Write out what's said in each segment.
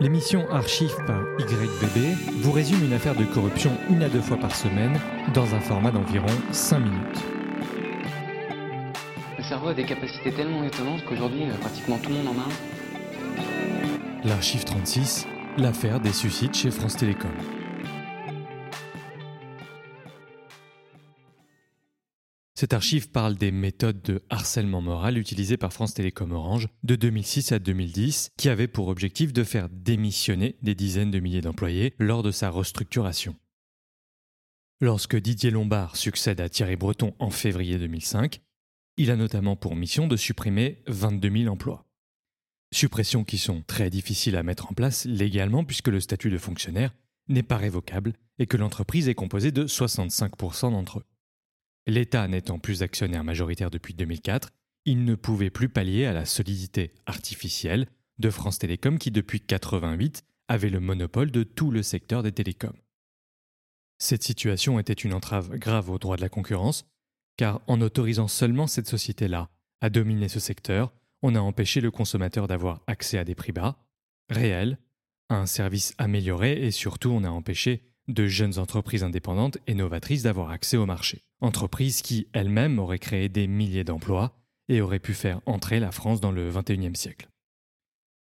L'émission Archive par YBB vous résume une affaire de corruption une à deux fois par semaine dans un format d'environ 5 minutes. Le cerveau a des capacités tellement étonnantes qu'aujourd'hui, euh, pratiquement tout le monde en a un. L'Archive 36, l'affaire des suicides chez France Télécom. Cette archive parle des méthodes de harcèlement moral utilisées par France Télécom Orange de 2006 à 2010, qui avaient pour objectif de faire démissionner des dizaines de milliers d'employés lors de sa restructuration. Lorsque Didier Lombard succède à Thierry Breton en février 2005, il a notamment pour mission de supprimer 22 000 emplois. Suppressions qui sont très difficiles à mettre en place légalement puisque le statut de fonctionnaire n'est pas révocable et que l'entreprise est composée de 65% d'entre eux. L'État n'étant plus actionnaire majoritaire depuis 2004, il ne pouvait plus pallier à la solidité artificielle de France Télécom qui depuis 88 avait le monopole de tout le secteur des télécoms. Cette situation était une entrave grave au droit de la concurrence, car en autorisant seulement cette société-là à dominer ce secteur, on a empêché le consommateur d'avoir accès à des prix bas, réels, à un service amélioré et surtout on a empêché de jeunes entreprises indépendantes et novatrices d'avoir accès au marché. Entreprises qui, elles-mêmes, auraient créé des milliers d'emplois et auraient pu faire entrer la France dans le XXIe siècle.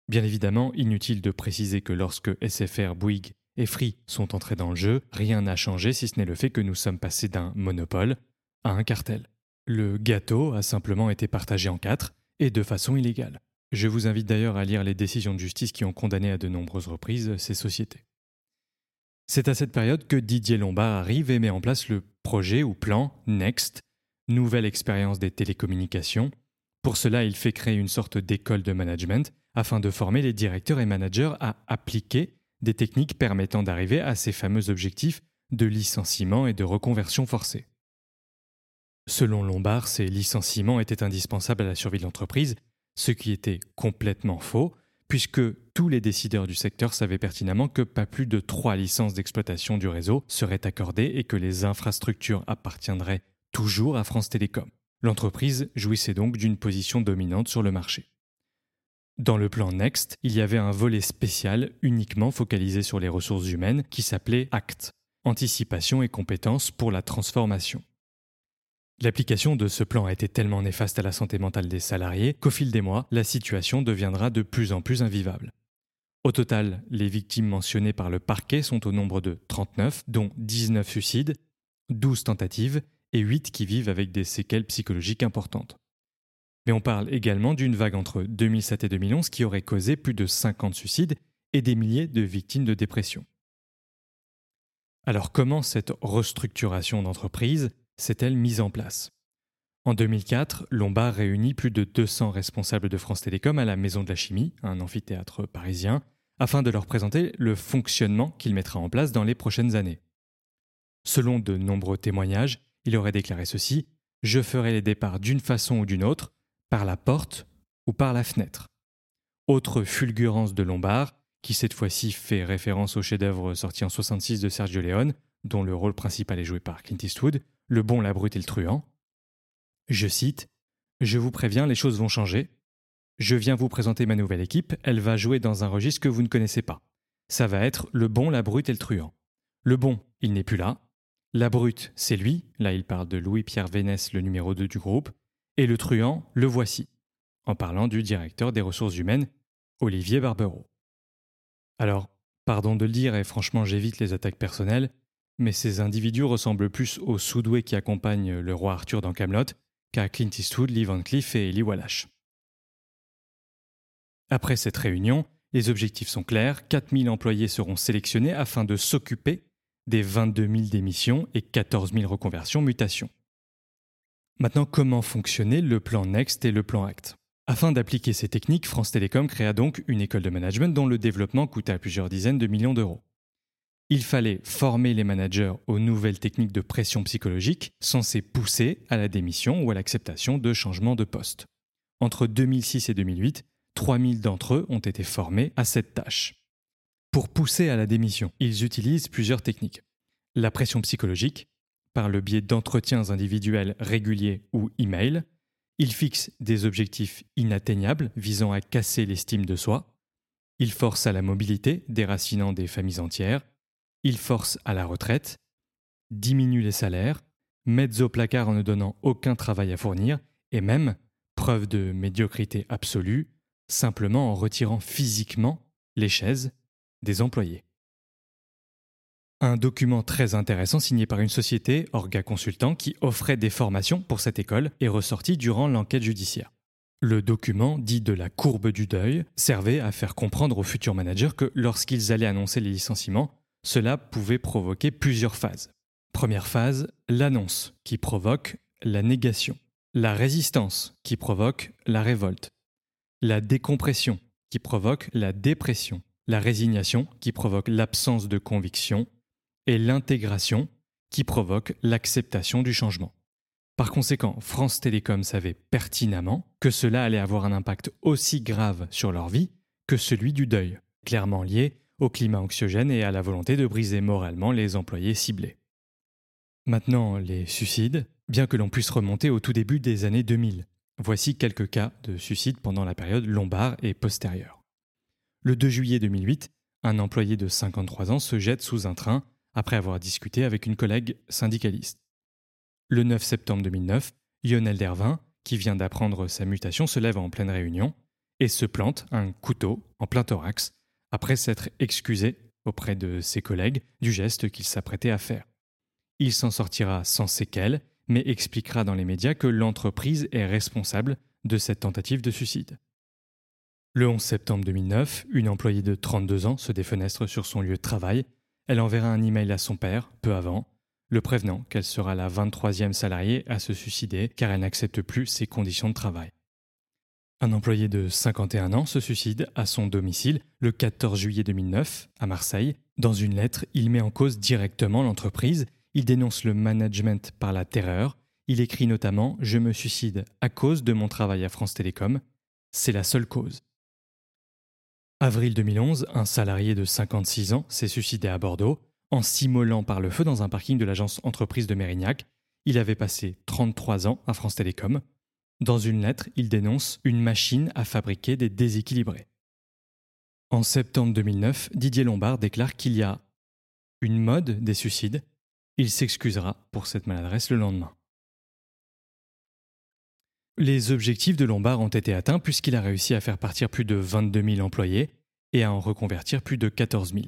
Bien évidemment, inutile de préciser que lorsque SFR, Bouygues et Free sont entrés dans le jeu, rien n'a changé si ce n'est le fait que nous sommes passés d'un monopole à un cartel. Le gâteau a simplement été partagé en quatre et de façon illégale. Je vous invite d'ailleurs à lire les décisions de justice qui ont condamné à de nombreuses reprises ces sociétés. C'est à cette période que Didier Lombard arrive et met en place le projet ou plan Next, nouvelle expérience des télécommunications. Pour cela, il fait créer une sorte d'école de management afin de former les directeurs et managers à appliquer des techniques permettant d'arriver à ces fameux objectifs de licenciement et de reconversion forcée. Selon Lombard, ces licenciements étaient indispensables à la survie de l'entreprise, ce qui était complètement faux, puisque tous les décideurs du secteur savaient pertinemment que pas plus de trois licences d'exploitation du réseau seraient accordées et que les infrastructures appartiendraient toujours à France Télécom. L'entreprise jouissait donc d'une position dominante sur le marché. Dans le plan Next, il y avait un volet spécial uniquement focalisé sur les ressources humaines qui s'appelait ACT, Anticipation et compétences pour la transformation. L'application de ce plan a été tellement néfaste à la santé mentale des salariés qu'au fil des mois, la situation deviendra de plus en plus invivable. Au total, les victimes mentionnées par le parquet sont au nombre de 39, dont 19 suicides, 12 tentatives et 8 qui vivent avec des séquelles psychologiques importantes. Mais on parle également d'une vague entre 2007 et 2011 qui aurait causé plus de 50 suicides et des milliers de victimes de dépression. Alors comment cette restructuration d'entreprise s'est-elle mise en place. En 2004, Lombard réunit plus de 200 responsables de France Télécom à la Maison de la Chimie, un amphithéâtre parisien, afin de leur présenter le fonctionnement qu'il mettra en place dans les prochaines années. Selon de nombreux témoignages, il aurait déclaré ceci Je ferai les départs d'une façon ou d'une autre, par la porte ou par la fenêtre. Autre fulgurance de Lombard, qui cette fois-ci fait référence au chef-d'œuvre sorti en 66 de Sergio Leone, dont le rôle principal est joué par Clint Eastwood, le bon, la brute et le truand. Je cite Je vous préviens, les choses vont changer. Je viens vous présenter ma nouvelle équipe, elle va jouer dans un registre que vous ne connaissez pas. Ça va être le bon, la brute et le truand. Le bon, il n'est plus là. La brute, c'est lui, là il parle de Louis-Pierre Vénès, le numéro 2 du groupe. Et le truand, le voici, en parlant du directeur des ressources humaines, Olivier Barbereau. Alors, pardon de le dire, et franchement j'évite les attaques personnelles, mais ces individus ressemblent plus aux soudoués qui accompagnent le roi Arthur dans Camelot qu'à Clint Eastwood, Lee Van Cleef et Eli Wallace. Après cette réunion, les objectifs sont clairs 4000 employés seront sélectionnés afin de s'occuper des 22 000 démissions et 14 000 reconversions mutations. Maintenant, comment fonctionnait le plan Next et le plan Act? Afin d'appliquer ces techniques, France Télécom créa donc une école de management dont le développement coûta plusieurs dizaines de millions d'euros. Il fallait former les managers aux nouvelles techniques de pression psychologique censées pousser à la démission ou à l'acceptation de changements de poste. Entre 2006 et 2008, 3000 d'entre eux ont été formés à cette tâche. Pour pousser à la démission, ils utilisent plusieurs techniques. La pression psychologique, par le biais d'entretiens individuels réguliers ou email, ils fixent des objectifs inatteignables visant à casser l'estime de soi. il force à la mobilité, déracinant des familles entières, il force à la retraite, diminue les salaires, met au placard en ne donnant aucun travail à fournir, et même, preuve de médiocrité absolue, simplement en retirant physiquement les chaises des employés. Un document très intéressant signé par une société, Orga Consultant, qui offrait des formations pour cette école est ressorti durant l'enquête judiciaire. Le document, dit de la courbe du deuil, servait à faire comprendre aux futurs managers que lorsqu'ils allaient annoncer les licenciements, cela pouvait provoquer plusieurs phases. Première phase, l'annonce, qui provoque la négation. La résistance, qui provoque la révolte. La décompression, qui provoque la dépression. La résignation, qui provoque l'absence de conviction. Et l'intégration, qui provoque l'acceptation du changement. Par conséquent, France Télécom savait pertinemment que cela allait avoir un impact aussi grave sur leur vie que celui du deuil, clairement lié au climat anxiogène et à la volonté de briser moralement les employés ciblés. Maintenant, les suicides, bien que l'on puisse remonter au tout début des années 2000. Voici quelques cas de suicides pendant la période lombard et postérieure. Le 2 juillet 2008, un employé de 53 ans se jette sous un train après avoir discuté avec une collègue syndicaliste. Le 9 septembre 2009, Lionel Dervin, qui vient d'apprendre sa mutation, se lève en pleine réunion et se plante un couteau en plein thorax après s'être excusé auprès de ses collègues du geste qu'il s'apprêtait à faire. Il s'en sortira sans séquelles, mais expliquera dans les médias que l'entreprise est responsable de cette tentative de suicide. Le 11 septembre 2009, une employée de 32 ans se défenestre sur son lieu de travail. Elle enverra un email à son père, peu avant, le prévenant qu'elle sera la 23e salariée à se suicider car elle n'accepte plus ses conditions de travail. Un employé de 51 ans se suicide à son domicile le 14 juillet 2009 à Marseille. Dans une lettre, il met en cause directement l'entreprise, il dénonce le management par la terreur, il écrit notamment ⁇ Je me suicide à cause de mon travail à France Télécom, c'est la seule cause ⁇ Avril 2011, un salarié de 56 ans s'est suicidé à Bordeaux en s'immolant par le feu dans un parking de l'agence entreprise de Mérignac. Il avait passé 33 ans à France Télécom. Dans une lettre, il dénonce une machine à fabriquer des déséquilibrés. En septembre 2009, Didier Lombard déclare qu'il y a une mode des suicides. Il s'excusera pour cette maladresse le lendemain. Les objectifs de Lombard ont été atteints puisqu'il a réussi à faire partir plus de 22 000 employés et à en reconvertir plus de 14 000.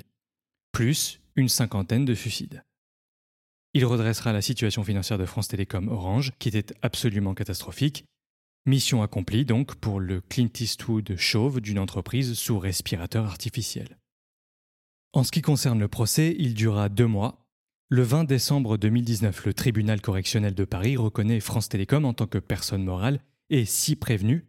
Plus une cinquantaine de suicides. Il redressera la situation financière de France Télécom Orange, qui était absolument catastrophique. Mission accomplie donc pour le Clint Eastwood chauve d'une entreprise sous respirateur artificiel. En ce qui concerne le procès, il dura deux mois. Le 20 décembre 2019, le tribunal correctionnel de Paris reconnaît France Télécom en tant que personne morale et six prévenus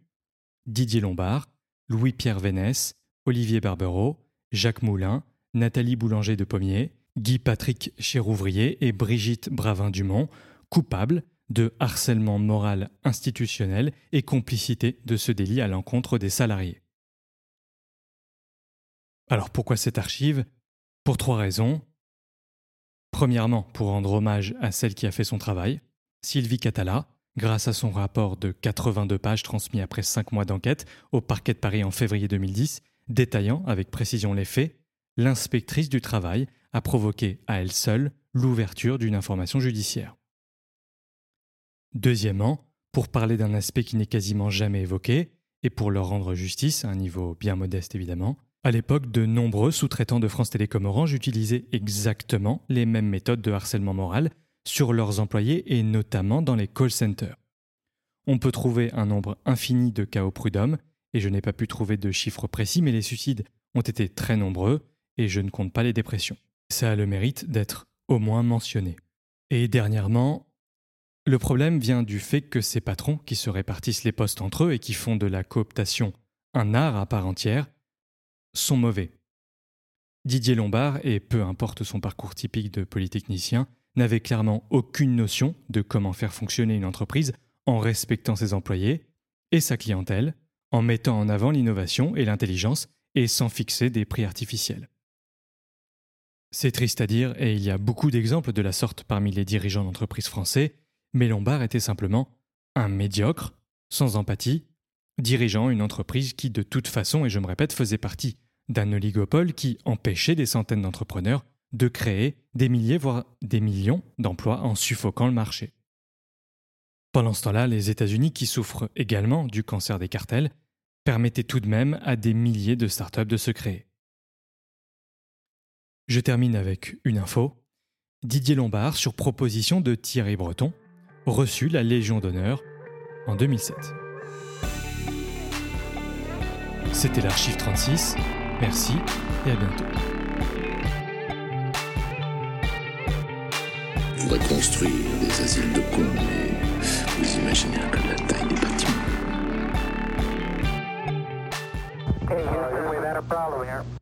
Didier Lombard, Louis-Pierre Vénès, Olivier Barbero, Jacques Moulin, Nathalie Boulanger de Pommier, Guy-Patrick Chérouvrier et Brigitte Bravin-Dumont, coupables de harcèlement moral institutionnel et complicité de ce délit à l'encontre des salariés. Alors pourquoi cette archive? Pour trois raisons. Premièrement, pour rendre hommage à celle qui a fait son travail, Sylvie Catala, grâce à son rapport de 82 pages transmis après cinq mois d'enquête au parquet de Paris en février 2010, détaillant avec précision les faits, l'inspectrice du travail a provoqué à elle seule l'ouverture d'une information judiciaire. Deuxièmement, pour parler d'un aspect qui n'est quasiment jamais évoqué, et pour leur rendre justice, à un niveau bien modeste évidemment, à l'époque, de nombreux sous-traitants de France Télécom Orange utilisaient exactement les mêmes méthodes de harcèlement moral sur leurs employés et notamment dans les call centers. On peut trouver un nombre infini de cas au prud'homme, et je n'ai pas pu trouver de chiffres précis, mais les suicides ont été très nombreux, et je ne compte pas les dépressions. Ça a le mérite d'être au moins mentionné. Et dernièrement, le problème vient du fait que ces patrons qui se répartissent les postes entre eux et qui font de la cooptation un art à part entière sont mauvais. Didier Lombard, et peu importe son parcours typique de polytechnicien, n'avait clairement aucune notion de comment faire fonctionner une entreprise en respectant ses employés et sa clientèle, en mettant en avant l'innovation et l'intelligence et sans fixer des prix artificiels. C'est triste à dire, et il y a beaucoup d'exemples de la sorte parmi les dirigeants d'entreprises français, mais Lombard était simplement un médiocre, sans empathie, dirigeant une entreprise qui de toute façon, et je me répète, faisait partie d'un oligopole qui empêchait des centaines d'entrepreneurs de créer des milliers, voire des millions d'emplois en suffoquant le marché. Pendant ce temps-là, les États-Unis, qui souffrent également du cancer des cartels, permettaient tout de même à des milliers de startups de se créer. Je termine avec une info. Didier Lombard, sur proposition de Thierry Breton, reçut la Légion d'honneur en 2007. C'était l'Archive 36. Merci et à bientôt. Reconstruire des asiles de cons, mais vous imaginez un peu la taille des bâtiments. Okay,